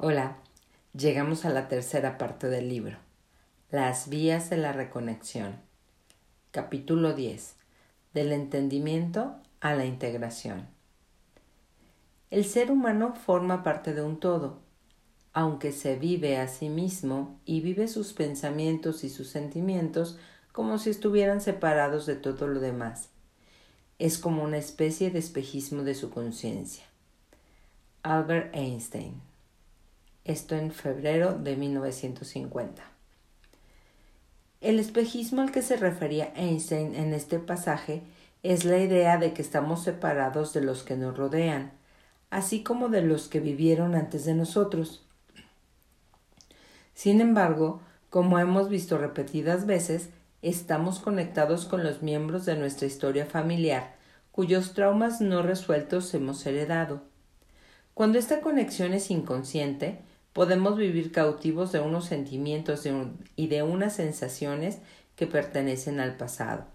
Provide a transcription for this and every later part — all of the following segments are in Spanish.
Hola, llegamos a la tercera parte del libro, Las vías de la reconexión. Capítulo 10. Del entendimiento a la integración. El ser humano forma parte de un todo, aunque se vive a sí mismo y vive sus pensamientos y sus sentimientos como si estuvieran separados de todo lo demás. Es como una especie de espejismo de su conciencia. Albert Einstein esto en febrero de 1950. El espejismo al que se refería Einstein en este pasaje es la idea de que estamos separados de los que nos rodean, así como de los que vivieron antes de nosotros. Sin embargo, como hemos visto repetidas veces, estamos conectados con los miembros de nuestra historia familiar, cuyos traumas no resueltos hemos heredado. Cuando esta conexión es inconsciente, podemos vivir cautivos de unos sentimientos y de unas sensaciones que pertenecen al pasado.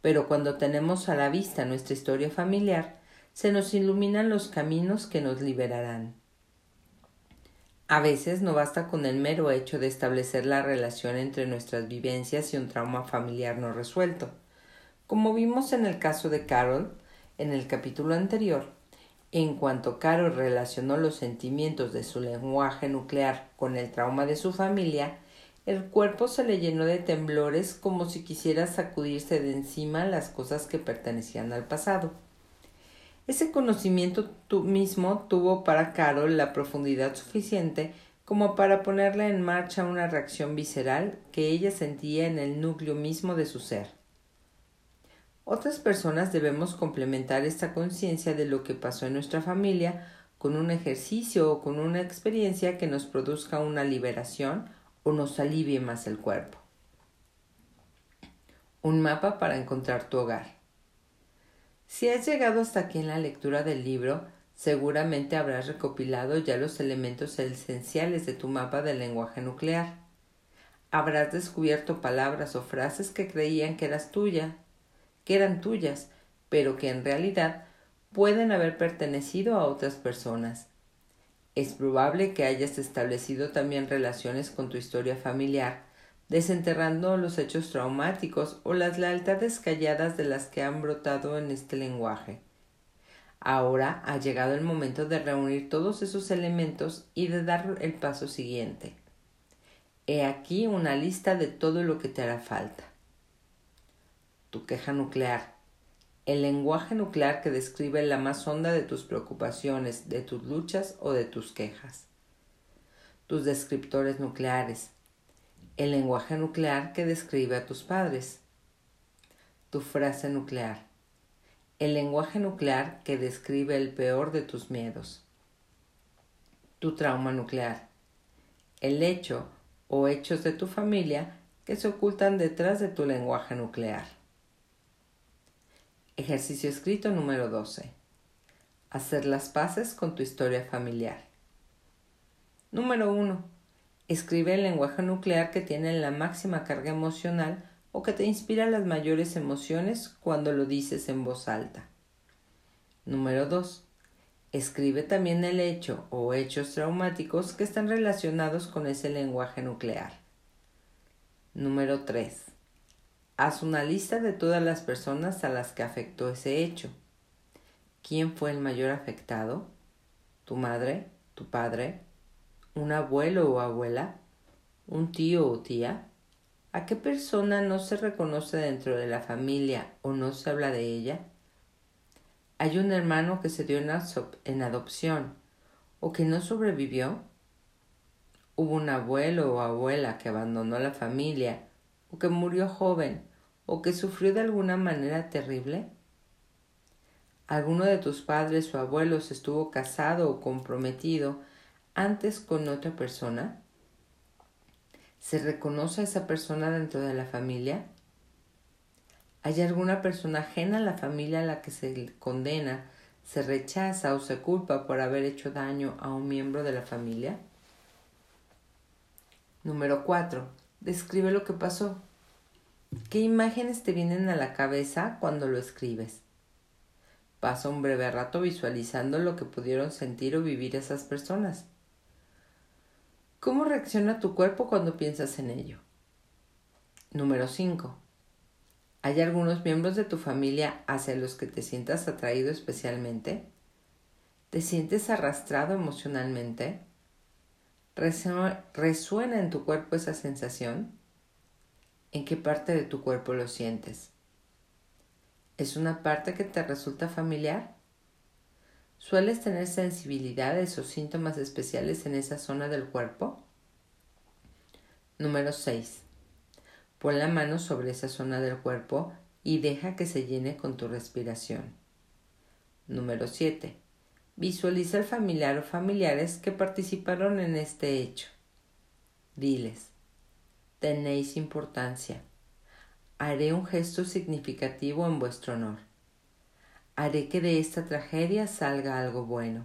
Pero cuando tenemos a la vista nuestra historia familiar, se nos iluminan los caminos que nos liberarán. A veces no basta con el mero hecho de establecer la relación entre nuestras vivencias y un trauma familiar no resuelto. Como vimos en el caso de Carol en el capítulo anterior, en cuanto Carol relacionó los sentimientos de su lenguaje nuclear con el trauma de su familia, el cuerpo se le llenó de temblores como si quisiera sacudirse de encima las cosas que pertenecían al pasado. Ese conocimiento mismo tuvo para Carol la profundidad suficiente como para ponerle en marcha una reacción visceral que ella sentía en el núcleo mismo de su ser. Otras personas debemos complementar esta conciencia de lo que pasó en nuestra familia con un ejercicio o con una experiencia que nos produzca una liberación o nos alivie más el cuerpo. Un mapa para encontrar tu hogar. Si has llegado hasta aquí en la lectura del libro, seguramente habrás recopilado ya los elementos esenciales de tu mapa del lenguaje nuclear. Habrás descubierto palabras o frases que creían que eras tuya, que eran tuyas, pero que en realidad pueden haber pertenecido a otras personas. Es probable que hayas establecido también relaciones con tu historia familiar, desenterrando los hechos traumáticos o las lealtades calladas de las que han brotado en este lenguaje. Ahora ha llegado el momento de reunir todos esos elementos y de dar el paso siguiente. He aquí una lista de todo lo que te hará falta tu queja nuclear, el lenguaje nuclear que describe la más honda de tus preocupaciones, de tus luchas o de tus quejas. Tus descriptores nucleares, el lenguaje nuclear que describe a tus padres. Tu frase nuclear, el lenguaje nuclear que describe el peor de tus miedos. Tu trauma nuclear, el hecho o hechos de tu familia que se ocultan detrás de tu lenguaje nuclear. Ejercicio escrito número 12. Hacer las paces con tu historia familiar. Número 1. Escribe el lenguaje nuclear que tiene la máxima carga emocional o que te inspira las mayores emociones cuando lo dices en voz alta. Número 2. Escribe también el hecho o hechos traumáticos que están relacionados con ese lenguaje nuclear. Número 3. Haz una lista de todas las personas a las que afectó ese hecho. ¿Quién fue el mayor afectado? ¿Tu madre? ¿Tu padre? ¿Un abuelo o abuela? ¿Un tío o tía? ¿A qué persona no se reconoce dentro de la familia o no se habla de ella? ¿Hay un hermano que se dio en adopción o que no sobrevivió? ¿Hubo un abuelo o abuela que abandonó la familia o que murió joven, o que sufrió de alguna manera terrible? ¿Alguno de tus padres o abuelos estuvo casado o comprometido antes con otra persona? ¿Se reconoce a esa persona dentro de la familia? ¿Hay alguna persona ajena a la familia a la que se condena, se rechaza o se culpa por haber hecho daño a un miembro de la familia? Número 4. Describe lo que pasó. ¿Qué imágenes te vienen a la cabeza cuando lo escribes? Pasa un breve rato visualizando lo que pudieron sentir o vivir esas personas. ¿Cómo reacciona tu cuerpo cuando piensas en ello? Número 5. ¿Hay algunos miembros de tu familia hacia los que te sientas atraído especialmente? ¿Te sientes arrastrado emocionalmente? ¿Resuena en tu cuerpo esa sensación? ¿En qué parte de tu cuerpo lo sientes? ¿Es una parte que te resulta familiar? ¿Sueles tener sensibilidades o síntomas especiales en esa zona del cuerpo? Número 6. Pon la mano sobre esa zona del cuerpo y deja que se llene con tu respiración. Número 7. Visualiza al familiar o familiares que participaron en este hecho. Diles, tenéis importancia. Haré un gesto significativo en vuestro honor. Haré que de esta tragedia salga algo bueno.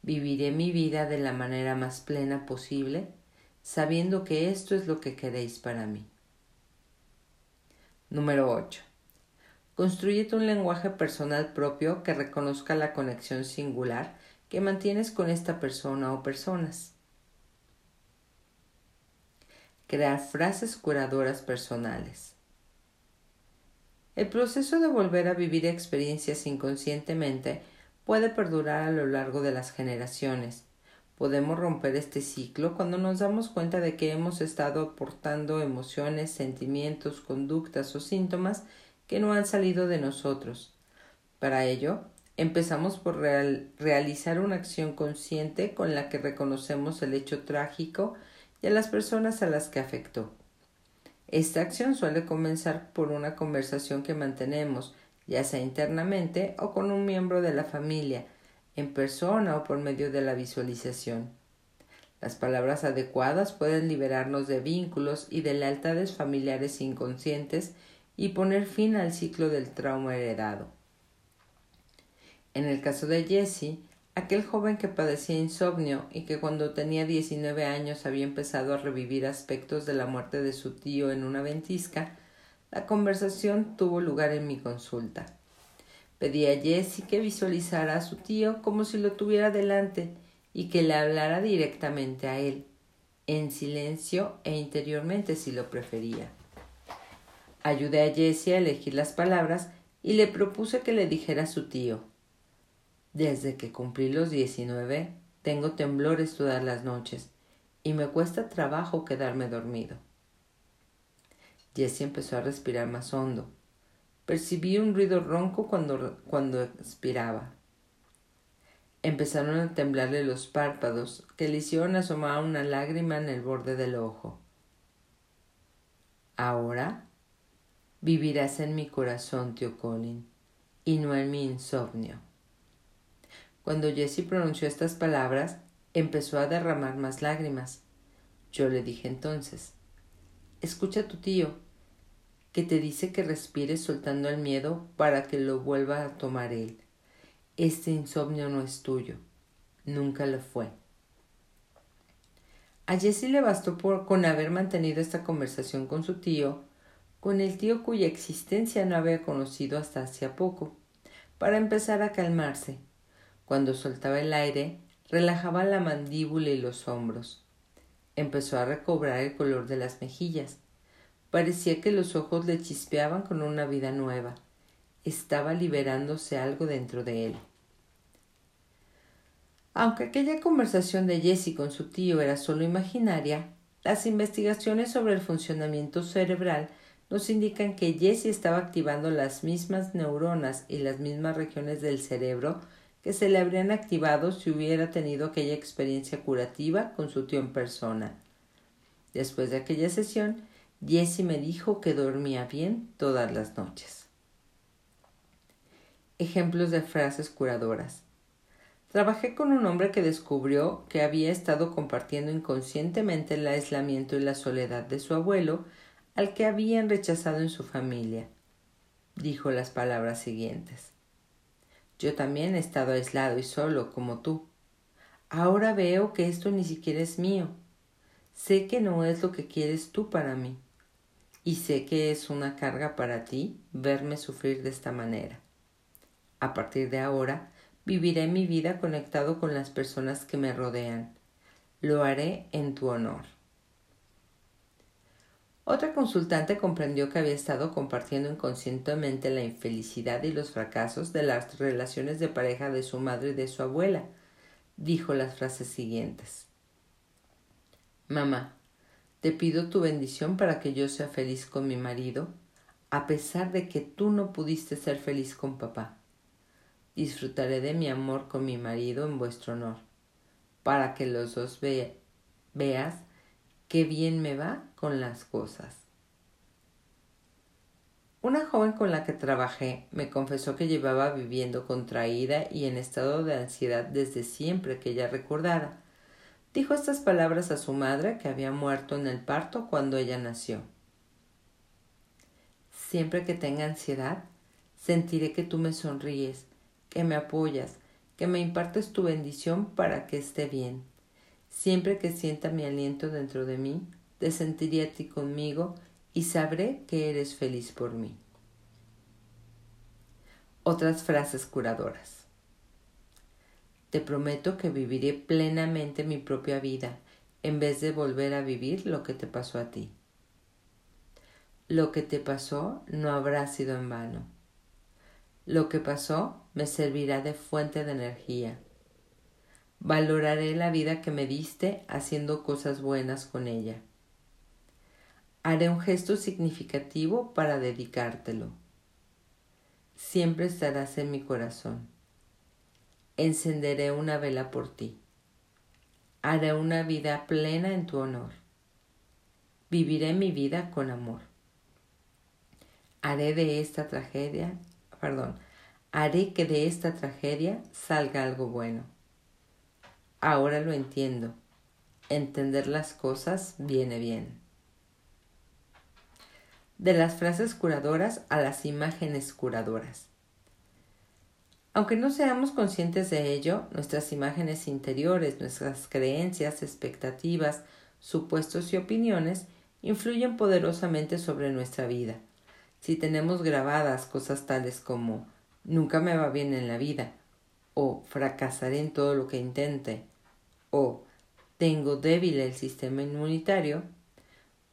Viviré mi vida de la manera más plena posible, sabiendo que esto es lo que queréis para mí. Número 8. Construyete un lenguaje personal propio que reconozca la conexión singular que mantienes con esta persona o personas. Crear frases curadoras personales. El proceso de volver a vivir experiencias inconscientemente puede perdurar a lo largo de las generaciones. Podemos romper este ciclo cuando nos damos cuenta de que hemos estado aportando emociones, sentimientos, conductas o síntomas que no han salido de nosotros. Para ello, empezamos por realizar una acción consciente con la que reconocemos el hecho trágico y a las personas a las que afectó. Esta acción suele comenzar por una conversación que mantenemos, ya sea internamente o con un miembro de la familia, en persona o por medio de la visualización. Las palabras adecuadas pueden liberarnos de vínculos y de lealtades familiares inconscientes y poner fin al ciclo del trauma heredado. En el caso de Jesse, Aquel joven que padecía insomnio y que cuando tenía 19 años había empezado a revivir aspectos de la muerte de su tío en una ventisca, la conversación tuvo lugar en mi consulta. Pedí a Jessie que visualizara a su tío como si lo tuviera delante y que le hablara directamente a él, en silencio e interiormente si lo prefería. Ayudé a Jessie a elegir las palabras y le propuse que le dijera a su tío desde que cumplí los diecinueve tengo temblores todas las noches y me cuesta trabajo quedarme dormido. Jessie empezó a respirar más hondo. Percibí un ruido ronco cuando, cuando expiraba. Empezaron a temblarle los párpados, que le hicieron asomar una lágrima en el borde del ojo. Ahora vivirás en mi corazón, tío Colin, y no en mi insomnio. Cuando Jessie pronunció estas palabras, empezó a derramar más lágrimas. Yo le dije entonces Escucha a tu tío, que te dice que respires soltando el miedo para que lo vuelva a tomar él. Este insomnio no es tuyo, nunca lo fue. A Jessie le bastó por, con haber mantenido esta conversación con su tío, con el tío cuya existencia no había conocido hasta hacía poco, para empezar a calmarse cuando soltaba el aire, relajaba la mandíbula y los hombros. Empezó a recobrar el color de las mejillas. Parecía que los ojos le chispeaban con una vida nueva. Estaba liberándose algo dentro de él. Aunque aquella conversación de Jessie con su tío era solo imaginaria, las investigaciones sobre el funcionamiento cerebral nos indican que Jessie estaba activando las mismas neuronas y las mismas regiones del cerebro que se le habrían activado si hubiera tenido aquella experiencia curativa con su tío en persona. Después de aquella sesión, Jessie me dijo que dormía bien todas las noches. Ejemplos de frases curadoras. Trabajé con un hombre que descubrió que había estado compartiendo inconscientemente el aislamiento y la soledad de su abuelo, al que habían rechazado en su familia. Dijo las palabras siguientes. Yo también he estado aislado y solo, como tú. Ahora veo que esto ni siquiera es mío. Sé que no es lo que quieres tú para mí. Y sé que es una carga para ti verme sufrir de esta manera. A partir de ahora, viviré mi vida conectado con las personas que me rodean. Lo haré en tu honor. Otra consultante comprendió que había estado compartiendo inconscientemente la infelicidad y los fracasos de las relaciones de pareja de su madre y de su abuela. Dijo las frases siguientes. Mamá, te pido tu bendición para que yo sea feliz con mi marido, a pesar de que tú no pudiste ser feliz con papá. Disfrutaré de mi amor con mi marido en vuestro honor, para que los dos veas qué bien me va con las cosas. Una joven con la que trabajé me confesó que llevaba viviendo contraída y en estado de ansiedad desde siempre que ella recordara. Dijo estas palabras a su madre que había muerto en el parto cuando ella nació. Siempre que tenga ansiedad, sentiré que tú me sonríes, que me apoyas, que me impartes tu bendición para que esté bien. Siempre que sienta mi aliento dentro de mí, te sentiré a ti conmigo y sabré que eres feliz por mí. Otras frases curadoras. Te prometo que viviré plenamente mi propia vida en vez de volver a vivir lo que te pasó a ti. Lo que te pasó no habrá sido en vano. Lo que pasó me servirá de fuente de energía Valoraré la vida que me diste haciendo cosas buenas con ella. Haré un gesto significativo para dedicártelo. Siempre estarás en mi corazón. Encenderé una vela por ti. Haré una vida plena en tu honor. Viviré mi vida con amor. Haré de esta tragedia, perdón, haré que de esta tragedia salga algo bueno. Ahora lo entiendo. Entender las cosas viene bien. De las frases curadoras a las imágenes curadoras. Aunque no seamos conscientes de ello, nuestras imágenes interiores, nuestras creencias, expectativas, supuestos y opiniones influyen poderosamente sobre nuestra vida. Si tenemos grabadas cosas tales como nunca me va bien en la vida, o fracasaré en todo lo que intente, o tengo débil el sistema inmunitario,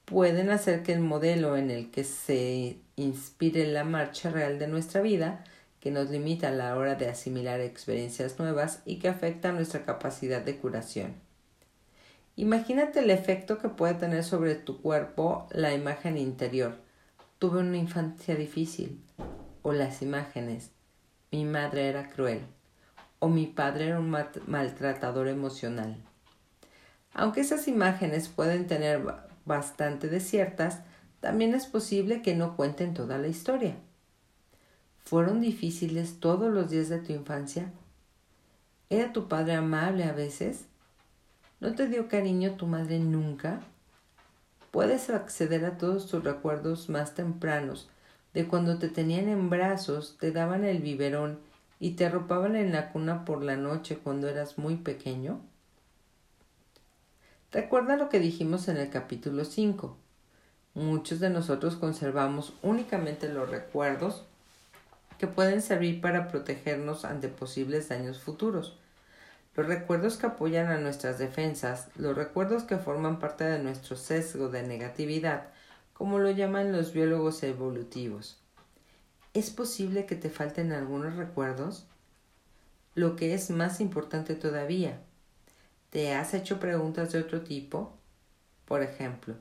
pueden hacer que el modelo en el que se inspire la marcha real de nuestra vida, que nos limita a la hora de asimilar experiencias nuevas y que afecta nuestra capacidad de curación. Imagínate el efecto que puede tener sobre tu cuerpo la imagen interior. Tuve una infancia difícil. O las imágenes. Mi madre era cruel. O mi padre era un maltratador emocional. Aunque esas imágenes pueden tener bastante de ciertas, también es posible que no cuenten toda la historia. ¿Fueron difíciles todos los días de tu infancia? ¿Era tu padre amable a veces? ¿No te dio cariño tu madre nunca? Puedes acceder a todos tus recuerdos más tempranos, de cuando te tenían en brazos, te daban el biberón y te arropaban en la cuna por la noche cuando eras muy pequeño? Recuerda lo que dijimos en el capítulo 5. Muchos de nosotros conservamos únicamente los recuerdos que pueden servir para protegernos ante posibles daños futuros. Los recuerdos que apoyan a nuestras defensas, los recuerdos que forman parte de nuestro sesgo de negatividad, como lo llaman los biólogos evolutivos. ¿Es posible que te falten algunos recuerdos? Lo que es más importante todavía, ¿te has hecho preguntas de otro tipo? Por ejemplo,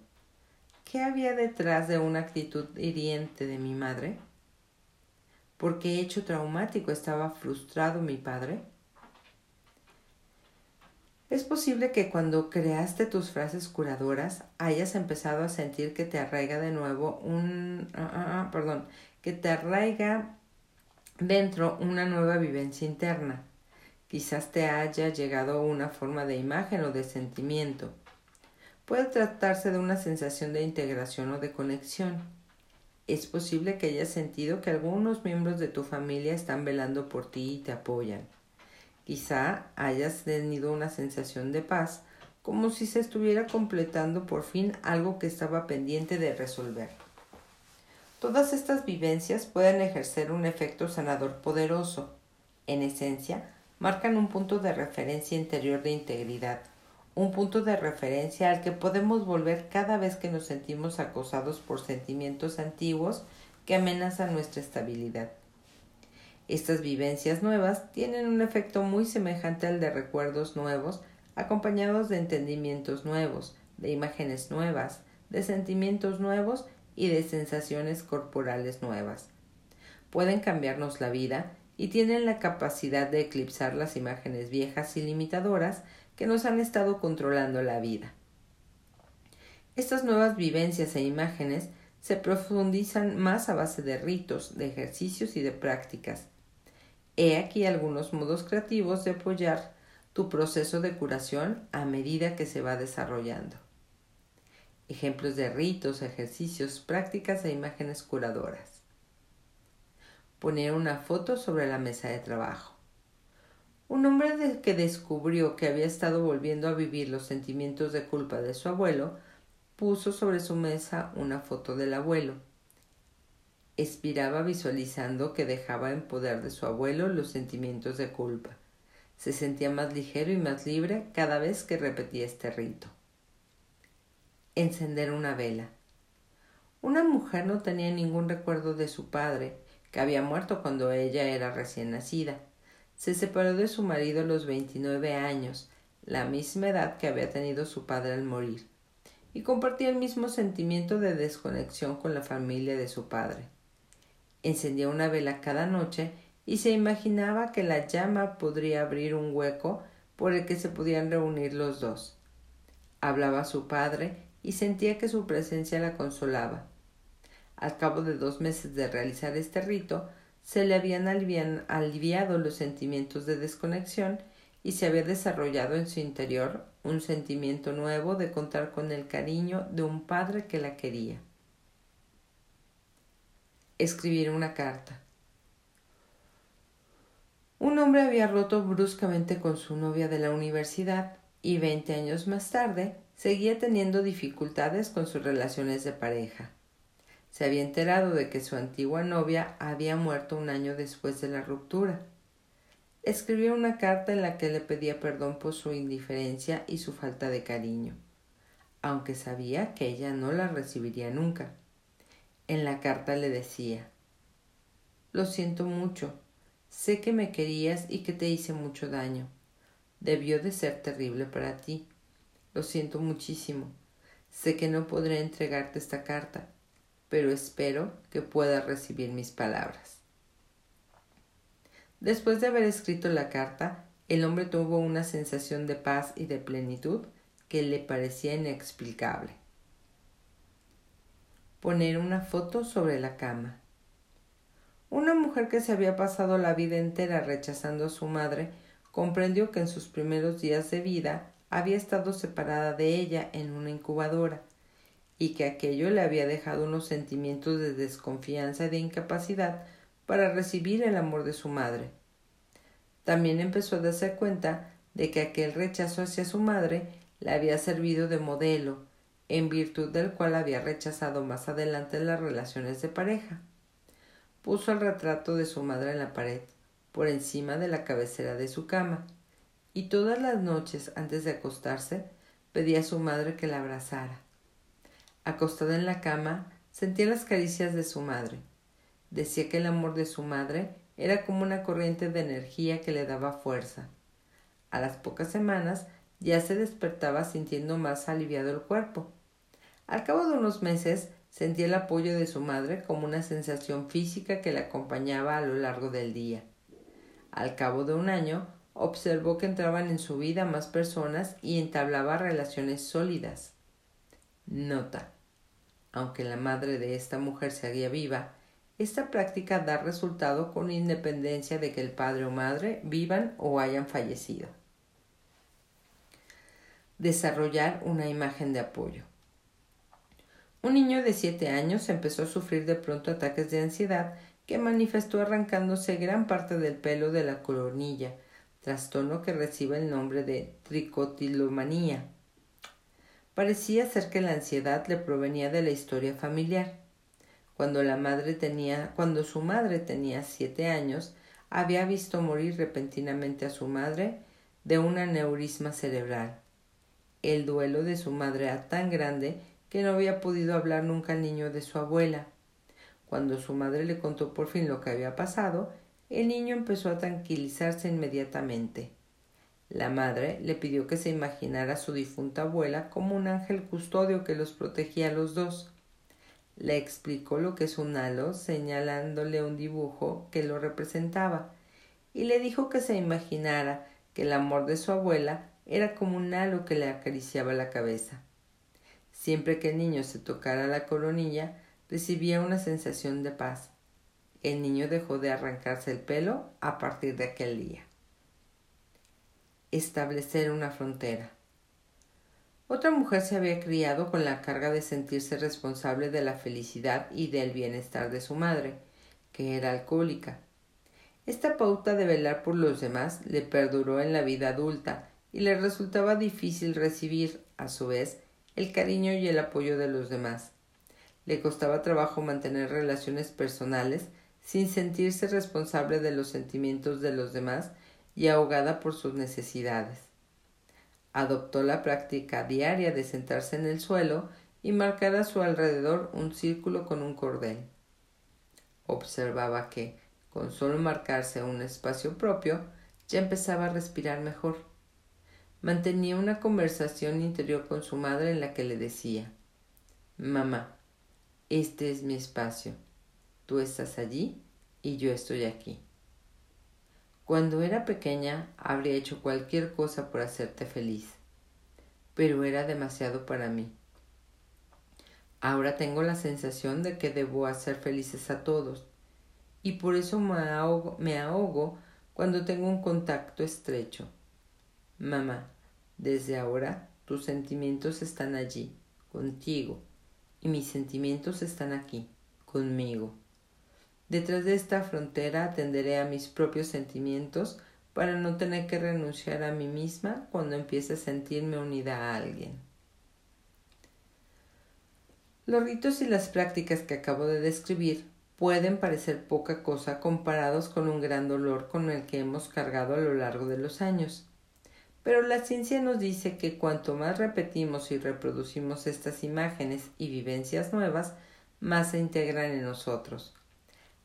¿qué había detrás de una actitud hiriente de mi madre? ¿Por qué hecho traumático estaba frustrado mi padre? Es posible que cuando creaste tus frases curadoras hayas empezado a sentir que te arraiga de nuevo un... Ah, ah, ah, perdón, que te arraiga dentro una nueva vivencia interna. Quizás te haya llegado una forma de imagen o de sentimiento. Puede tratarse de una sensación de integración o de conexión. Es posible que hayas sentido que algunos miembros de tu familia están velando por ti y te apoyan. Quizá hayas tenido una sensación de paz, como si se estuviera completando por fin algo que estaba pendiente de resolver. Todas estas vivencias pueden ejercer un efecto sanador poderoso. En esencia, marcan un punto de referencia interior de integridad, un punto de referencia al que podemos volver cada vez que nos sentimos acosados por sentimientos antiguos que amenazan nuestra estabilidad. Estas vivencias nuevas tienen un efecto muy semejante al de recuerdos nuevos, acompañados de entendimientos nuevos, de imágenes nuevas, de sentimientos nuevos y de sensaciones corporales nuevas. Pueden cambiarnos la vida y tienen la capacidad de eclipsar las imágenes viejas y limitadoras que nos han estado controlando la vida. Estas nuevas vivencias e imágenes se profundizan más a base de ritos, de ejercicios y de prácticas. He aquí algunos modos creativos de apoyar tu proceso de curación a medida que se va desarrollando. Ejemplos de ritos, ejercicios, prácticas e imágenes curadoras. Poner una foto sobre la mesa de trabajo. Un hombre que descubrió que había estado volviendo a vivir los sentimientos de culpa de su abuelo puso sobre su mesa una foto del abuelo. Expiraba visualizando que dejaba en poder de su abuelo los sentimientos de culpa. Se sentía más ligero y más libre cada vez que repetía este rito. Encender una vela. Una mujer no tenía ningún recuerdo de su padre, que había muerto cuando ella era recién nacida. Se separó de su marido a los veintinueve años, la misma edad que había tenido su padre al morir y compartía el mismo sentimiento de desconexión con la familia de su padre. Encendía una vela cada noche y se imaginaba que la llama podría abrir un hueco por el que se podían reunir los dos. Hablaba a su padre y sentía que su presencia la consolaba. Al cabo de dos meses de realizar este rito, se le habían aliviado los sentimientos de desconexión y se había desarrollado en su interior un sentimiento nuevo de contar con el cariño de un padre que la quería. Escribir una carta. Un hombre había roto bruscamente con su novia de la universidad y veinte años más tarde seguía teniendo dificultades con sus relaciones de pareja. Se había enterado de que su antigua novia había muerto un año después de la ruptura escribió una carta en la que le pedía perdón por su indiferencia y su falta de cariño, aunque sabía que ella no la recibiría nunca. En la carta le decía Lo siento mucho, sé que me querías y que te hice mucho daño. Debió de ser terrible para ti. Lo siento muchísimo. Sé que no podré entregarte esta carta, pero espero que puedas recibir mis palabras. Después de haber escrito la carta, el hombre tuvo una sensación de paz y de plenitud que le parecía inexplicable. Poner una foto sobre la cama. Una mujer que se había pasado la vida entera rechazando a su madre comprendió que en sus primeros días de vida había estado separada de ella en una incubadora y que aquello le había dejado unos sentimientos de desconfianza y de incapacidad para recibir el amor de su madre. También empezó a darse cuenta de que aquel rechazo hacia su madre le había servido de modelo, en virtud del cual había rechazado más adelante las relaciones de pareja. Puso el retrato de su madre en la pared, por encima de la cabecera de su cama, y todas las noches antes de acostarse pedía a su madre que la abrazara. Acostada en la cama, sentía las caricias de su madre, Decía que el amor de su madre era como una corriente de energía que le daba fuerza. A las pocas semanas ya se despertaba sintiendo más aliviado el cuerpo. Al cabo de unos meses sentía el apoyo de su madre como una sensación física que le acompañaba a lo largo del día. Al cabo de un año observó que entraban en su vida más personas y entablaba relaciones sólidas. Nota. Aunque la madre de esta mujer seguía viva, esta práctica da resultado con independencia de que el padre o madre vivan o hayan fallecido. Desarrollar una imagen de apoyo. Un niño de siete años empezó a sufrir de pronto ataques de ansiedad que manifestó arrancándose gran parte del pelo de la coronilla, trastorno que recibe el nombre de tricotilomanía. Parecía ser que la ansiedad le provenía de la historia familiar. Cuando la madre tenía, cuando su madre tenía siete años, había visto morir repentinamente a su madre de un aneurisma cerebral. el duelo de su madre era tan grande que no había podido hablar nunca al niño de su abuela. Cuando su madre le contó por fin lo que había pasado, el niño empezó a tranquilizarse inmediatamente. La madre le pidió que se imaginara a su difunta abuela como un ángel custodio que los protegía a los dos. Le explicó lo que es un halo, señalándole un dibujo que lo representaba, y le dijo que se imaginara que el amor de su abuela era como un halo que le acariciaba la cabeza. Siempre que el niño se tocara la coronilla, recibía una sensación de paz. El niño dejó de arrancarse el pelo a partir de aquel día. Establecer una frontera. Otra mujer se había criado con la carga de sentirse responsable de la felicidad y del bienestar de su madre, que era alcohólica. Esta pauta de velar por los demás le perduró en la vida adulta y le resultaba difícil recibir, a su vez, el cariño y el apoyo de los demás. Le costaba trabajo mantener relaciones personales sin sentirse responsable de los sentimientos de los demás y ahogada por sus necesidades. Adoptó la práctica diaria de sentarse en el suelo y marcar a su alrededor un círculo con un cordel. Observaba que, con solo marcarse un espacio propio, ya empezaba a respirar mejor mantenía una conversación interior con su madre en la que le decía Mamá, este es mi espacio. Tú estás allí y yo estoy aquí. Cuando era pequeña habría hecho cualquier cosa por hacerte feliz, pero era demasiado para mí. Ahora tengo la sensación de que debo hacer felices a todos, y por eso me ahogo, me ahogo cuando tengo un contacto estrecho. Mamá, desde ahora tus sentimientos están allí, contigo, y mis sentimientos están aquí, conmigo. Detrás de esta frontera atenderé a mis propios sentimientos para no tener que renunciar a mí misma cuando empiece a sentirme unida a alguien. Los ritos y las prácticas que acabo de describir pueden parecer poca cosa comparados con un gran dolor con el que hemos cargado a lo largo de los años. Pero la ciencia nos dice que cuanto más repetimos y reproducimos estas imágenes y vivencias nuevas, más se integran en nosotros.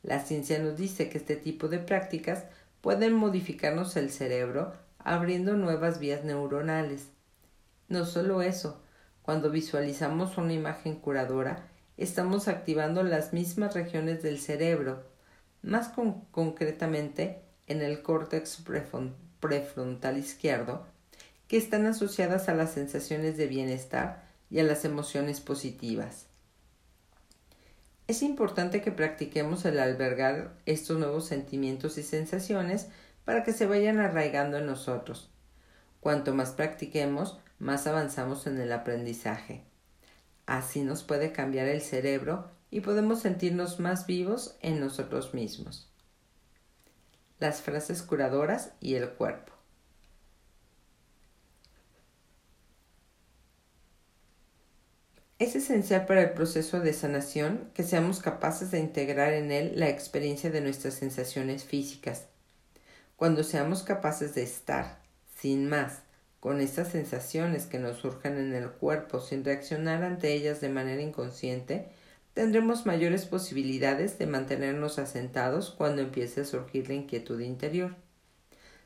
La ciencia nos dice que este tipo de prácticas pueden modificarnos el cerebro abriendo nuevas vías neuronales. No solo eso, cuando visualizamos una imagen curadora, estamos activando las mismas regiones del cerebro, más concretamente en el córtex prefrontal izquierdo, que están asociadas a las sensaciones de bienestar y a las emociones positivas. Es importante que practiquemos el albergar estos nuevos sentimientos y sensaciones para que se vayan arraigando en nosotros. Cuanto más practiquemos, más avanzamos en el aprendizaje. Así nos puede cambiar el cerebro y podemos sentirnos más vivos en nosotros mismos las frases curadoras y el cuerpo. Es esencial para el proceso de sanación que seamos capaces de integrar en él la experiencia de nuestras sensaciones físicas. Cuando seamos capaces de estar, sin más, con esas sensaciones que nos surjan en el cuerpo sin reaccionar ante ellas de manera inconsciente, tendremos mayores posibilidades de mantenernos asentados cuando empiece a surgir la inquietud interior.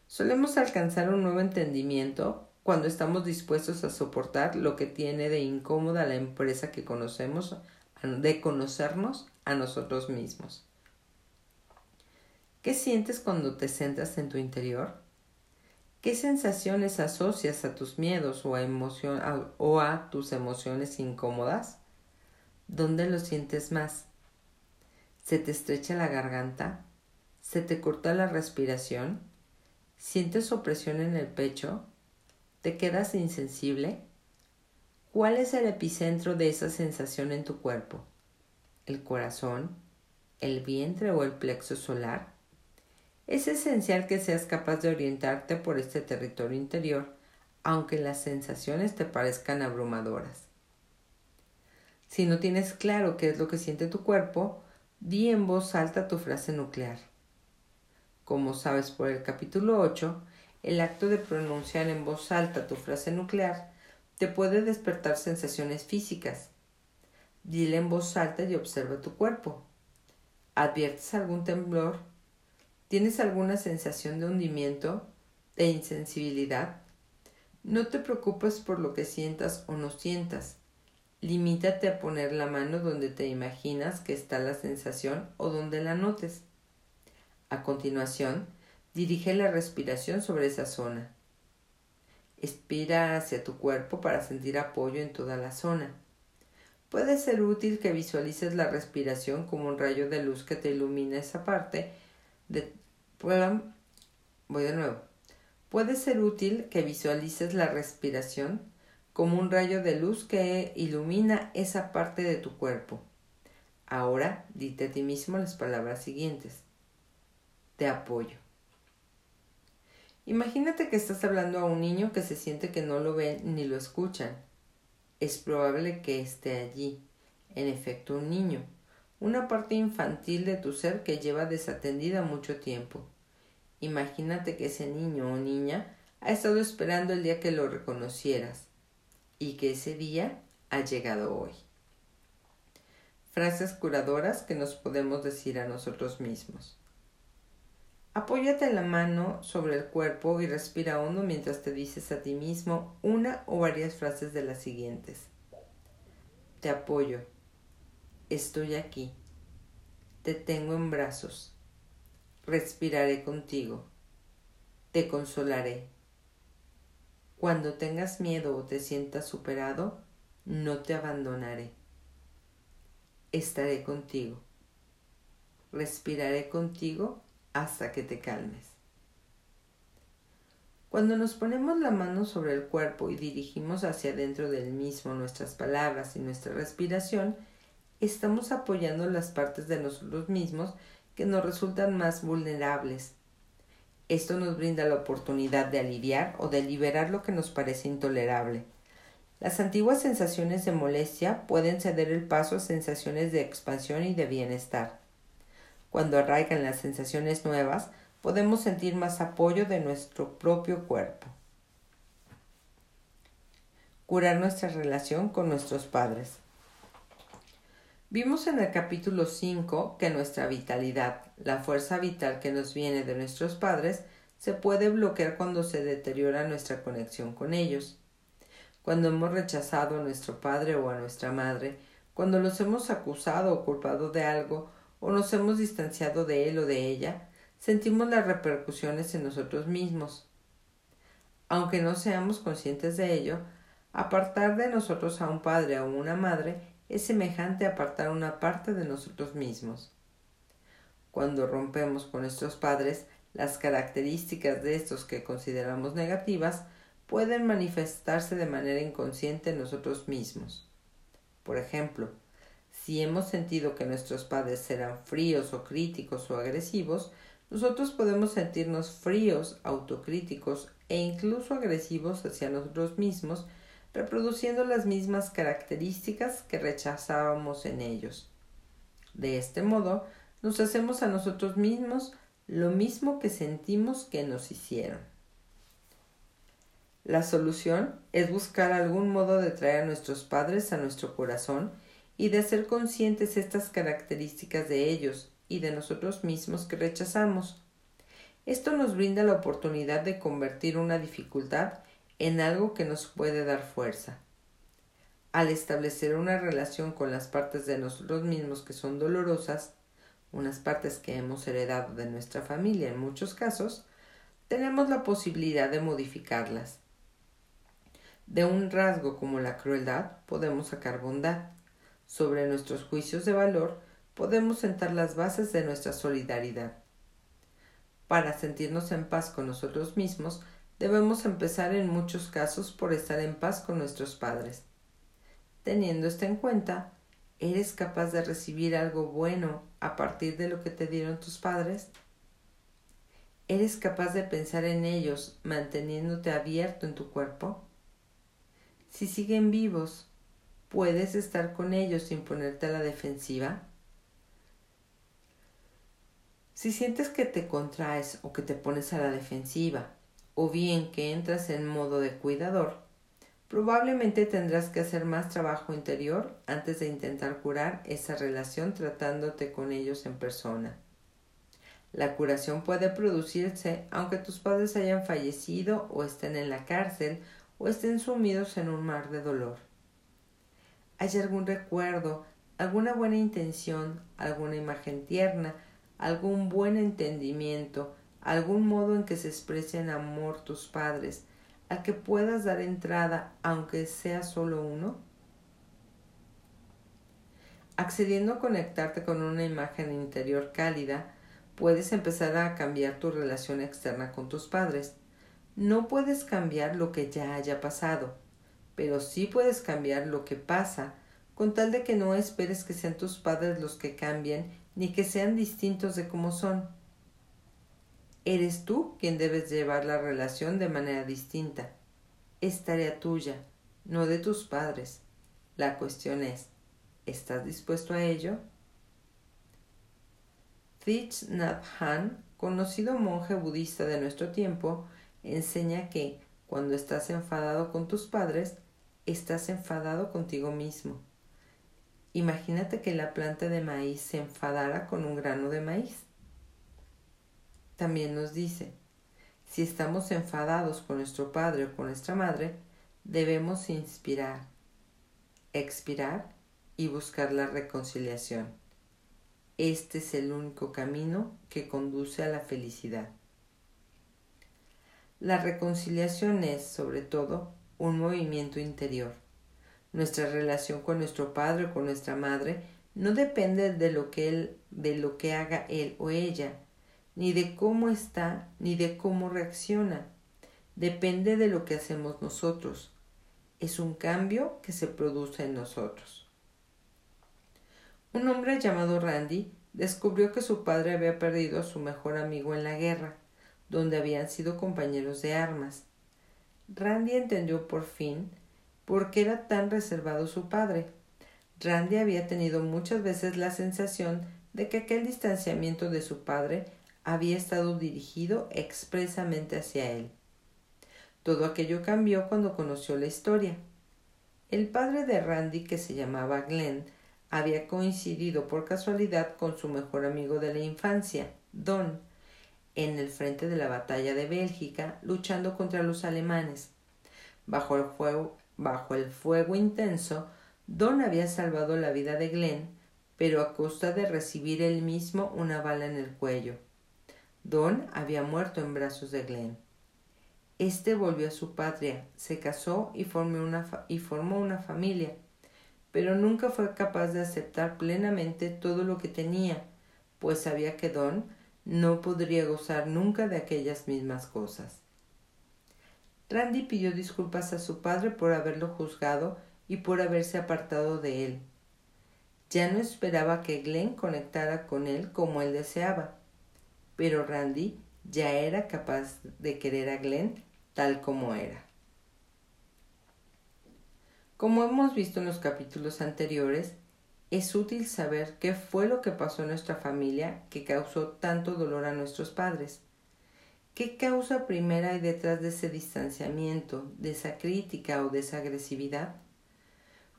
Solemos alcanzar un nuevo entendimiento cuando estamos dispuestos a soportar lo que tiene de incómoda la empresa que conocemos, de conocernos a nosotros mismos. ¿Qué sientes cuando te centras en tu interior? ¿Qué sensaciones asocias a tus miedos o a, o a tus emociones incómodas? ¿Dónde lo sientes más? ¿Se te estrecha la garganta? ¿Se te corta la respiración? ¿Sientes opresión en el pecho? ¿Te quedas insensible? ¿Cuál es el epicentro de esa sensación en tu cuerpo? ¿El corazón? ¿El vientre o el plexo solar? Es esencial que seas capaz de orientarte por este territorio interior, aunque las sensaciones te parezcan abrumadoras. Si no tienes claro qué es lo que siente tu cuerpo, di en voz alta tu frase nuclear. Como sabes por el capítulo 8, el acto de pronunciar en voz alta tu frase nuclear te puede despertar sensaciones físicas. Dile en voz alta y observa tu cuerpo. ¿Adviertes algún temblor? ¿Tienes alguna sensación de hundimiento, de insensibilidad? No te preocupes por lo que sientas o no sientas. Limítate a poner la mano donde te imaginas que está la sensación o donde la notes. A continuación, dirige la respiración sobre esa zona. Expira hacia tu cuerpo para sentir apoyo en toda la zona. Puede ser útil que visualices la respiración como un rayo de luz que te ilumina esa parte de... Voy de nuevo. Puede ser útil que visualices la respiración como un rayo de luz que ilumina esa parte de tu cuerpo. Ahora dite a ti mismo las palabras siguientes. Te apoyo. Imagínate que estás hablando a un niño que se siente que no lo ven ni lo escuchan. Es probable que esté allí, en efecto, un niño, una parte infantil de tu ser que lleva desatendida mucho tiempo. Imagínate que ese niño o niña ha estado esperando el día que lo reconocieras y que ese día ha llegado hoy. Frases curadoras que nos podemos decir a nosotros mismos. Apóyate la mano sobre el cuerpo y respira hondo mientras te dices a ti mismo una o varias frases de las siguientes. Te apoyo. Estoy aquí. Te tengo en brazos. Respiraré contigo. Te consolaré. Cuando tengas miedo o te sientas superado, no te abandonaré. Estaré contigo. Respiraré contigo hasta que te calmes. Cuando nos ponemos la mano sobre el cuerpo y dirigimos hacia adentro del mismo nuestras palabras y nuestra respiración, estamos apoyando las partes de nosotros mismos que nos resultan más vulnerables. Esto nos brinda la oportunidad de aliviar o de liberar lo que nos parece intolerable. Las antiguas sensaciones de molestia pueden ceder el paso a sensaciones de expansión y de bienestar. Cuando arraigan las sensaciones nuevas, podemos sentir más apoyo de nuestro propio cuerpo. Curar nuestra relación con nuestros padres. Vimos en el capítulo 5 que nuestra vitalidad, la fuerza vital que nos viene de nuestros padres, se puede bloquear cuando se deteriora nuestra conexión con ellos. Cuando hemos rechazado a nuestro padre o a nuestra madre, cuando los hemos acusado o culpado de algo, o nos hemos distanciado de él o de ella, sentimos las repercusiones en nosotros mismos. Aunque no seamos conscientes de ello, apartar de nosotros a un padre o una madre es semejante a apartar una parte de nosotros mismos. Cuando rompemos con nuestros padres, las características de estos que consideramos negativas pueden manifestarse de manera inconsciente en nosotros mismos. Por ejemplo, si hemos sentido que nuestros padres eran fríos o críticos o agresivos, nosotros podemos sentirnos fríos, autocríticos e incluso agresivos hacia nosotros mismos, reproduciendo las mismas características que rechazábamos en ellos. De este modo, nos hacemos a nosotros mismos lo mismo que sentimos que nos hicieron. La solución es buscar algún modo de traer a nuestros padres a nuestro corazón y de hacer conscientes estas características de ellos y de nosotros mismos que rechazamos. Esto nos brinda la oportunidad de convertir una dificultad en algo que nos puede dar fuerza. Al establecer una relación con las partes de nosotros mismos que son dolorosas, unas partes que hemos heredado de nuestra familia en muchos casos, tenemos la posibilidad de modificarlas. De un rasgo como la crueldad podemos sacar bondad sobre nuestros juicios de valor, podemos sentar las bases de nuestra solidaridad. Para sentirnos en paz con nosotros mismos, debemos empezar en muchos casos por estar en paz con nuestros padres. Teniendo esto en cuenta, ¿eres capaz de recibir algo bueno a partir de lo que te dieron tus padres? ¿Eres capaz de pensar en ellos manteniéndote abierto en tu cuerpo? Si siguen vivos, ¿Puedes estar con ellos sin ponerte a la defensiva? Si sientes que te contraes o que te pones a la defensiva, o bien que entras en modo de cuidador, probablemente tendrás que hacer más trabajo interior antes de intentar curar esa relación tratándote con ellos en persona. La curación puede producirse aunque tus padres hayan fallecido o estén en la cárcel o estén sumidos en un mar de dolor. ¿Hay algún recuerdo, alguna buena intención, alguna imagen tierna, algún buen entendimiento, algún modo en que se expresen amor tus padres, al que puedas dar entrada aunque sea solo uno? Accediendo a conectarte con una imagen interior cálida, puedes empezar a cambiar tu relación externa con tus padres. No puedes cambiar lo que ya haya pasado, pero sí puedes cambiar lo que pasa, con tal de que no esperes que sean tus padres los que cambien ni que sean distintos de como son. Eres tú quien debes llevar la relación de manera distinta. Es tarea tuya, no de tus padres. La cuestión es, ¿estás dispuesto a ello? Thich Nhat Hanh, conocido monje budista de nuestro tiempo, enseña que cuando estás enfadado con tus padres, estás enfadado contigo mismo. Imagínate que la planta de maíz se enfadara con un grano de maíz. También nos dice, si estamos enfadados con nuestro padre o con nuestra madre, debemos inspirar, expirar y buscar la reconciliación. Este es el único camino que conduce a la felicidad. La reconciliación es, sobre todo, un movimiento interior. Nuestra relación con nuestro padre o con nuestra madre no depende de lo que él, de lo que haga él o ella, ni de cómo está, ni de cómo reacciona. Depende de lo que hacemos nosotros. Es un cambio que se produce en nosotros. Un hombre llamado Randy descubrió que su padre había perdido a su mejor amigo en la guerra, donde habían sido compañeros de armas. Randy entendió por fin por qué era tan reservado su padre. Randy había tenido muchas veces la sensación de que aquel distanciamiento de su padre había estado dirigido expresamente hacia él. Todo aquello cambió cuando conoció la historia. El padre de Randy, que se llamaba Glenn, había coincidido por casualidad con su mejor amigo de la infancia, Don, en el frente de la batalla de Bélgica, luchando contra los alemanes. Bajo el, fuego, bajo el fuego intenso, Don había salvado la vida de Glenn, pero a costa de recibir él mismo una bala en el cuello. Don había muerto en brazos de Glenn. Este volvió a su patria, se casó y formó una, y formó una familia, pero nunca fue capaz de aceptar plenamente todo lo que tenía, pues sabía que Don no podría gozar nunca de aquellas mismas cosas. Randy pidió disculpas a su padre por haberlo juzgado y por haberse apartado de él. Ya no esperaba que Glenn conectara con él como él deseaba, pero Randy ya era capaz de querer a Glenn tal como era. Como hemos visto en los capítulos anteriores, es útil saber qué fue lo que pasó en nuestra familia que causó tanto dolor a nuestros padres. ¿Qué causa primera hay detrás de ese distanciamiento, de esa crítica o de esa agresividad?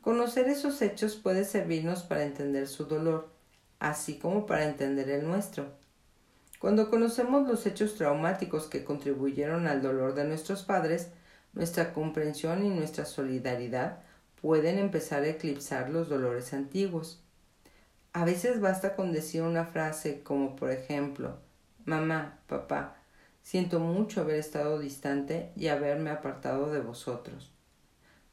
Conocer esos hechos puede servirnos para entender su dolor, así como para entender el nuestro. Cuando conocemos los hechos traumáticos que contribuyeron al dolor de nuestros padres, nuestra comprensión y nuestra solidaridad pueden empezar a eclipsar los dolores antiguos. A veces basta con decir una frase como por ejemplo Mamá, papá, siento mucho haber estado distante y haberme apartado de vosotros,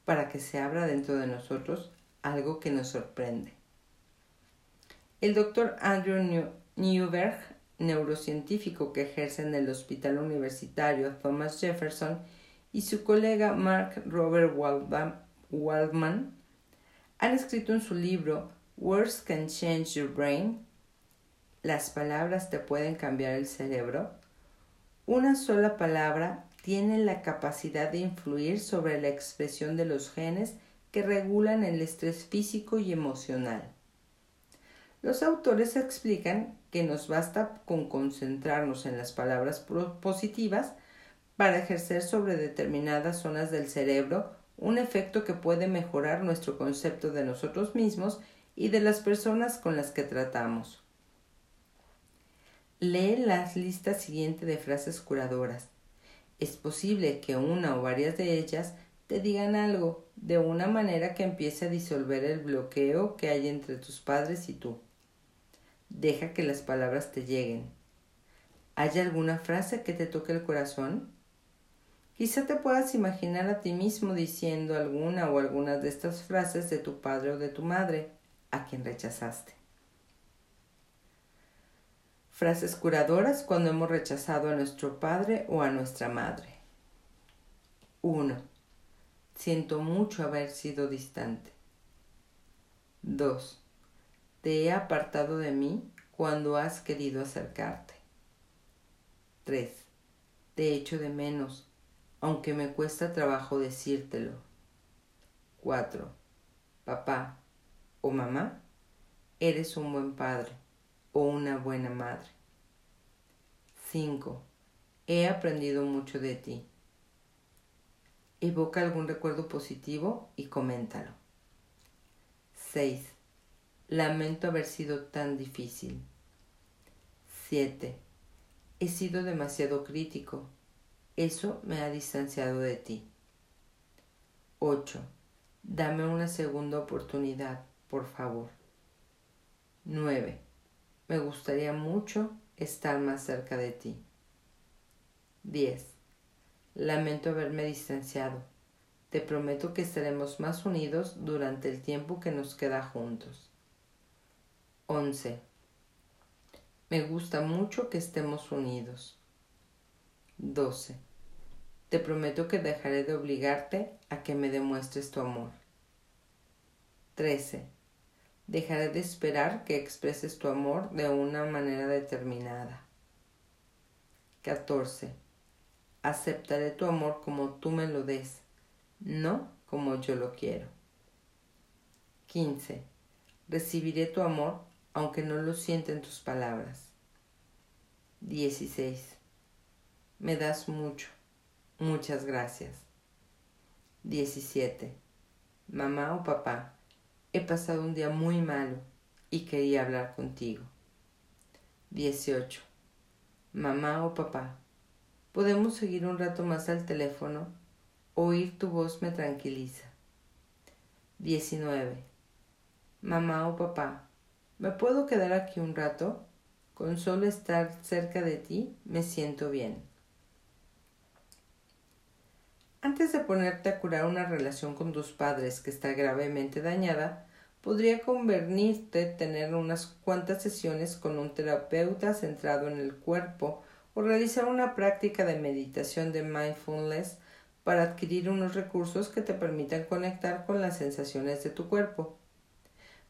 para que se abra dentro de nosotros algo que nos sorprende. El doctor Andrew Newberg, neurocientífico que ejerce en el Hospital Universitario Thomas Jefferson, y su colega Mark Robert Waldman han escrito en su libro Words Can Change Your Brain, las palabras te pueden cambiar el cerebro, una sola palabra tiene la capacidad de influir sobre la expresión de los genes que regulan el estrés físico y emocional. Los autores explican que nos basta con concentrarnos en las palabras positivas para ejercer sobre determinadas zonas del cerebro un efecto que puede mejorar nuestro concepto de nosotros mismos y de las personas con las que tratamos. Lee la lista siguiente de frases curadoras. Es posible que una o varias de ellas te digan algo de una manera que empiece a disolver el bloqueo que hay entre tus padres y tú. Deja que las palabras te lleguen. ¿Hay alguna frase que te toque el corazón? Quizá te puedas imaginar a ti mismo diciendo alguna o algunas de estas frases de tu padre o de tu madre, a quien rechazaste. Frases curadoras cuando hemos rechazado a nuestro padre o a nuestra madre. 1. Siento mucho haber sido distante. 2. Te he apartado de mí cuando has querido acercarte. 3. Te echo de menos aunque me cuesta trabajo decírtelo. 4. Papá o mamá, eres un buen padre o una buena madre. 5. He aprendido mucho de ti. Evoca algún recuerdo positivo y coméntalo. 6. Lamento haber sido tan difícil. 7. He sido demasiado crítico eso me ha distanciado de ti. 8. Dame una segunda oportunidad, por favor. 9. Me gustaría mucho estar más cerca de ti. 10. Lamento haberme distanciado. Te prometo que estaremos más unidos durante el tiempo que nos queda juntos. 11. Me gusta mucho que estemos unidos. 12. Te prometo que dejaré de obligarte a que me demuestres tu amor. 13. Dejaré de esperar que expreses tu amor de una manera determinada. 14. Aceptaré tu amor como tú me lo des, no como yo lo quiero. 15. Recibiré tu amor aunque no lo sienta en tus palabras. 16 me das mucho. Muchas gracias. 17. Mamá o papá, he pasado un día muy malo y quería hablar contigo. 18. Mamá o papá, ¿podemos seguir un rato más al teléfono? Oír tu voz me tranquiliza. 19. Mamá o papá, ¿me puedo quedar aquí un rato? Con solo estar cerca de ti me siento bien. Antes de ponerte a curar una relación con tus padres que está gravemente dañada, podría convenirte tener unas cuantas sesiones con un terapeuta centrado en el cuerpo o realizar una práctica de meditación de mindfulness para adquirir unos recursos que te permitan conectar con las sensaciones de tu cuerpo.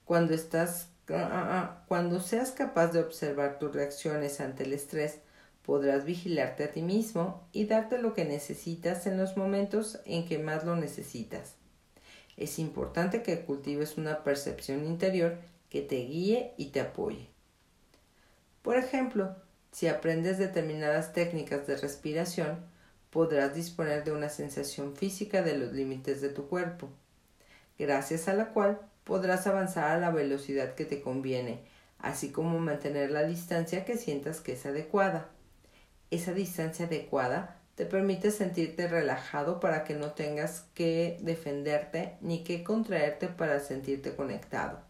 Cuando estás ah, ah, ah, cuando seas capaz de observar tus reacciones ante el estrés, Podrás vigilarte a ti mismo y darte lo que necesitas en los momentos en que más lo necesitas. Es importante que cultives una percepción interior que te guíe y te apoye. Por ejemplo, si aprendes determinadas técnicas de respiración, podrás disponer de una sensación física de los límites de tu cuerpo, gracias a la cual podrás avanzar a la velocidad que te conviene, así como mantener la distancia que sientas que es adecuada esa distancia adecuada te permite sentirte relajado para que no tengas que defenderte ni que contraerte para sentirte conectado.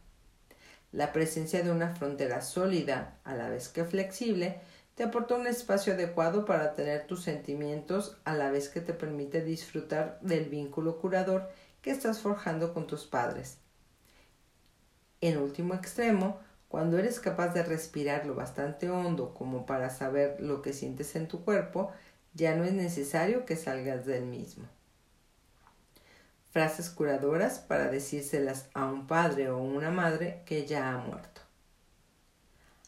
La presencia de una frontera sólida, a la vez que flexible, te aporta un espacio adecuado para tener tus sentimientos a la vez que te permite disfrutar del vínculo curador que estás forjando con tus padres. En último extremo, cuando eres capaz de respirar lo bastante hondo como para saber lo que sientes en tu cuerpo, ya no es necesario que salgas del mismo. Frases curadoras para decírselas a un padre o una madre que ya ha muerto.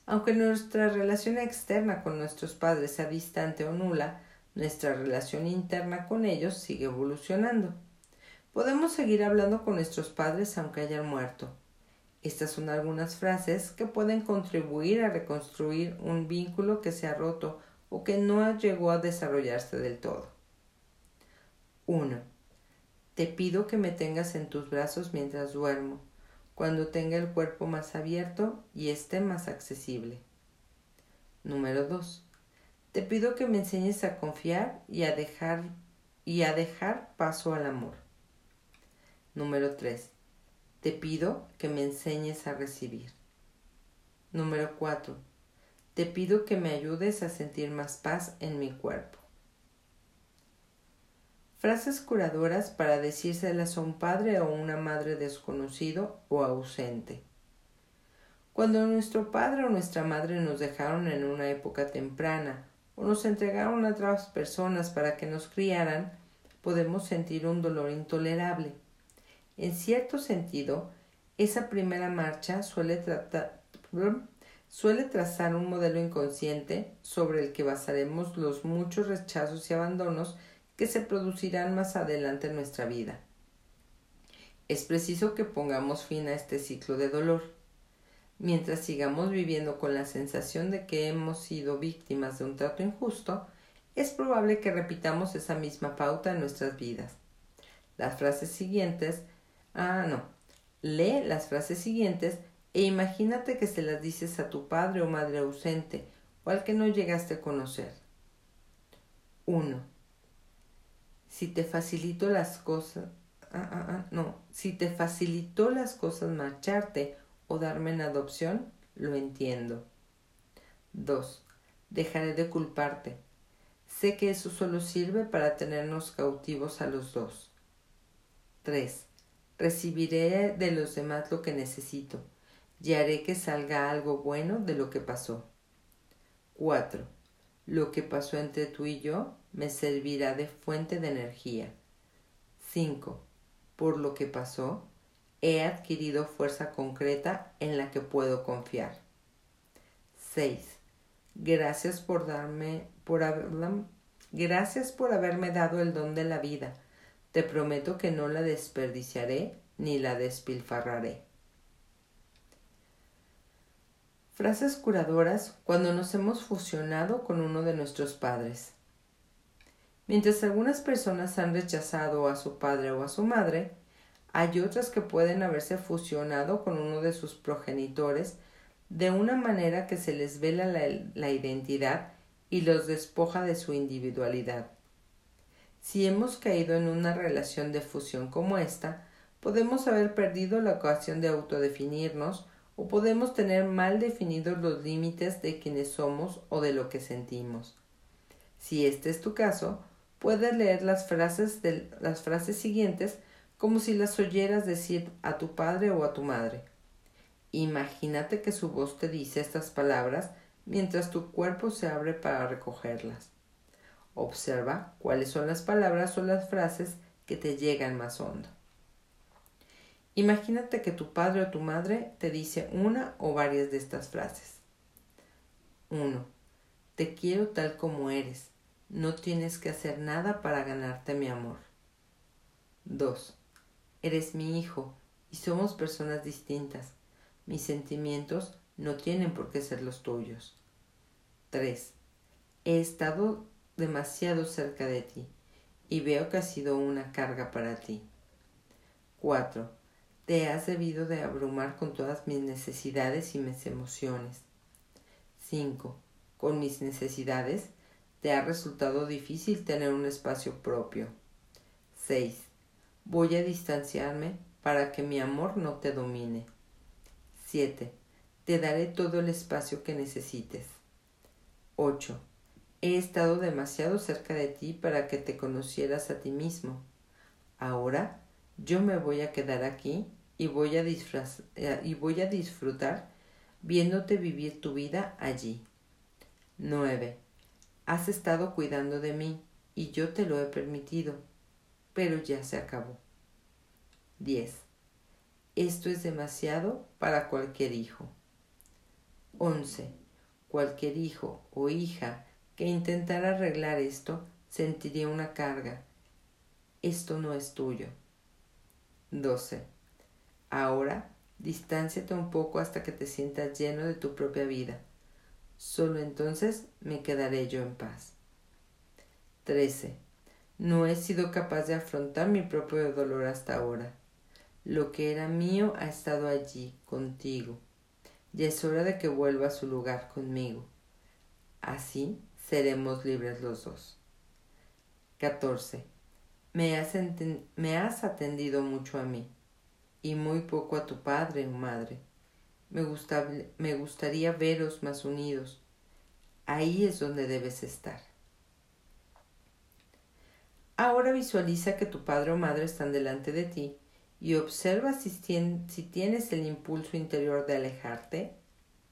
Aunque nuestra relación externa con nuestros padres sea distante o nula, nuestra relación interna con ellos sigue evolucionando. Podemos seguir hablando con nuestros padres aunque hayan muerto, estas son algunas frases que pueden contribuir a reconstruir un vínculo que se ha roto o que no llegó a desarrollarse del todo. 1. Te pido que me tengas en tus brazos mientras duermo, cuando tenga el cuerpo más abierto y esté más accesible. Número 2. Te pido que me enseñes a confiar y a dejar y a dejar paso al amor. Número 3. Te pido que me enseñes a recibir. Número 4. Te pido que me ayudes a sentir más paz en mi cuerpo. Frases curadoras para decírselas a un padre o una madre desconocido o ausente. Cuando nuestro padre o nuestra madre nos dejaron en una época temprana o nos entregaron a otras personas para que nos criaran, podemos sentir un dolor intolerable. En cierto sentido, esa primera marcha suele, suele trazar un modelo inconsciente sobre el que basaremos los muchos rechazos y abandonos que se producirán más adelante en nuestra vida. Es preciso que pongamos fin a este ciclo de dolor. Mientras sigamos viviendo con la sensación de que hemos sido víctimas de un trato injusto, es probable que repitamos esa misma pauta en nuestras vidas. Las frases siguientes, ah, no, lee las frases siguientes e imagínate que se las dices a tu padre o madre ausente o al que no llegaste a conocer. 1 si te facilitó las cosas, ah, ah, ah, no, si te facilitó las cosas marcharte o darme en adopción, lo entiendo. 2. Dejaré de culparte. Sé que eso solo sirve para tenernos cautivos a los dos. 3. Recibiré de los demás lo que necesito y haré que salga algo bueno de lo que pasó. 4. Lo que pasó entre tú y yo me servirá de fuente de energía. 5. Por lo que pasó, he adquirido fuerza concreta en la que puedo confiar. 6. Gracias por darme, por gracias por haberme dado el don de la vida. Te prometo que no la desperdiciaré ni la despilfarraré. Frases curadoras cuando nos hemos fusionado con uno de nuestros padres. Mientras algunas personas han rechazado a su padre o a su madre, hay otras que pueden haberse fusionado con uno de sus progenitores de una manera que se les vela la, identidad y los despoja de su individualidad. Si hemos caído en una relación de fusión como esta, podemos haber perdido la ocasión de autodefinirnos o podemos tener mal definidos los límites de quienes somos o de lo que sentimos. Si este es tu caso, puedes leer las frases, de, las frases siguientes como si las oyeras decir a tu padre o a tu madre. Imagínate que su voz te dice estas palabras mientras tu cuerpo se abre para recogerlas. Observa cuáles son las palabras o las frases que te llegan más hondo. Imagínate que tu padre o tu madre te dice una o varias de estas frases. 1. Te quiero tal como eres. No tienes que hacer nada para ganarte mi amor. 2. Eres mi hijo y somos personas distintas. Mis sentimientos no tienen por qué ser los tuyos. 3. He estado demasiado cerca de ti y veo que ha sido una carga para ti. 4. Te has debido de abrumar con todas mis necesidades y mis emociones. 5. Con mis necesidades te ha resultado difícil tener un espacio propio. 6. Voy a distanciarme para que mi amor no te domine. 7. Te daré todo el espacio que necesites. 8. He estado demasiado cerca de ti para que te conocieras a ti mismo. Ahora yo me voy a quedar aquí y voy a, eh, y voy a disfrutar viéndote vivir tu vida allí. 9. Has estado cuidando de mí y yo te lo he permitido, pero ya se acabó. 10. Esto es demasiado para cualquier hijo. 11. Cualquier hijo o hija que intentara arreglar esto sentiría una carga. Esto no es tuyo. 12. Ahora, distánciate un poco hasta que te sientas lleno de tu propia vida Solo entonces me quedaré yo en paz. 13. No he sido capaz de afrontar mi propio dolor hasta ahora. Lo que era mío ha estado allí, contigo. Ya es hora de que vuelva a su lugar conmigo. Así seremos libres los dos. 14. Me has, atendido mucho a mí y muy poco a tu padre o madre. Me, me gustaría veros más unidos. Ahí es donde debes estar. Ahora visualiza que tu padre o madre están delante de ti y observa si, si tienes el impulso interior de alejarte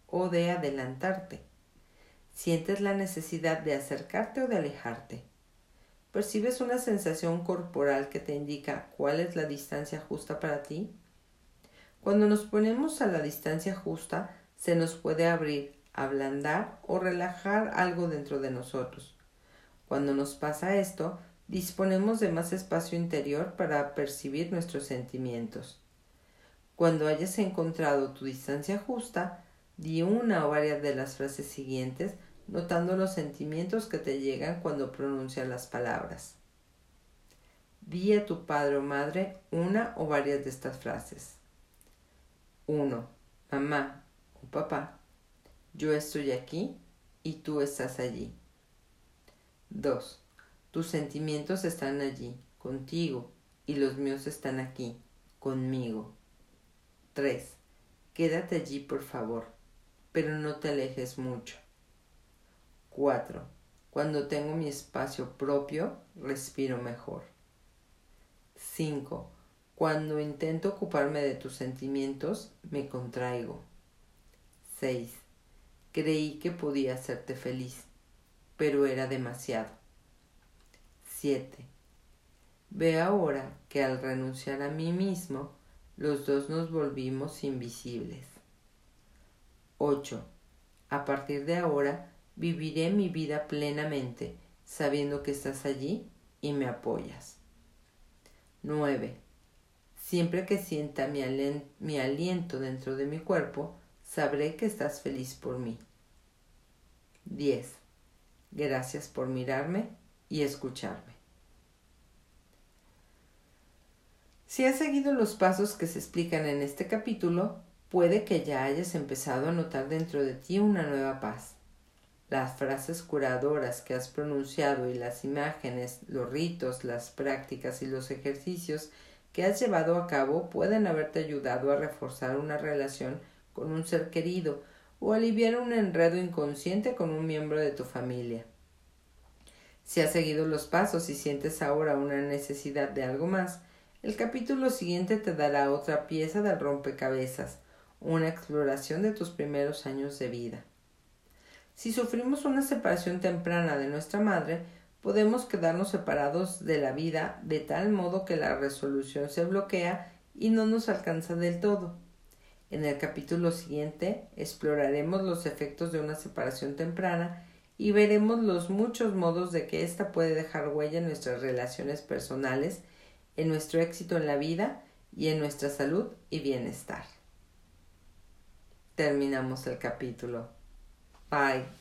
o de adelantarte. ¿Sientes la necesidad de acercarte o de alejarte? ¿Percibes una sensación corporal que te indica cuál es la distancia justa para ti? Cuando nos ponemos a la distancia justa, se nos puede abrir, ablandar o relajar algo dentro de nosotros. Cuando nos pasa esto, disponemos de más espacio interior para percibir nuestros sentimientos. Cuando hayas encontrado tu distancia justa, di una o varias de las frases siguientes, notando los sentimientos que te llegan cuando pronuncias las palabras. Di a tu padre o madre una o varias de estas frases. 1. Mamá o papá, yo estoy aquí y tú estás allí. 2. Tus sentimientos están allí, contigo, y los míos están aquí, conmigo. 3. Quédate allí, por favor, pero no te alejes mucho. 4. Cuando tengo mi espacio propio, respiro mejor. 5. Cuando intento ocuparme de tus sentimientos, me contraigo. 6. Creí que podía hacerte feliz, pero era demasiado. 7. Ve ahora que al renunciar a mí mismo, los dos nos volvimos invisibles. 8. A partir de ahora, viviré mi vida plenamente, sabiendo que estás allí y me apoyas. 9. Siempre que sienta mi, mi aliento dentro de mi cuerpo, sabré que estás feliz por mí. 10. Gracias por mirarme y escucharme. Si has seguido los pasos que se explican en este capítulo, puede que ya hayas empezado a notar dentro de ti una nueva paz. Las frases curadoras que has pronunciado y las imágenes, los ritos, las prácticas y los ejercicios que has llevado a cabo pueden haberte ayudado a reforzar una relación con un ser querido o aliviar un enredo inconsciente con un miembro de tu familia. Si has seguido los pasos y sientes ahora una necesidad de algo más, el capítulo siguiente te dará otra pieza del rompecabezas, una exploración de tus primeros años de vida. Si sufrimos una separación temprana de nuestra madre, podemos quedarnos separados de la vida de tal modo que la resolución se bloquea y no nos alcanza del todo. En el capítulo siguiente exploraremos los efectos de una separación temprana y veremos los muchos modos de que ésta puede dejar huella en nuestras relaciones personales, en nuestro éxito en la vida y en nuestra salud y bienestar. Terminamos el capítulo. Bye.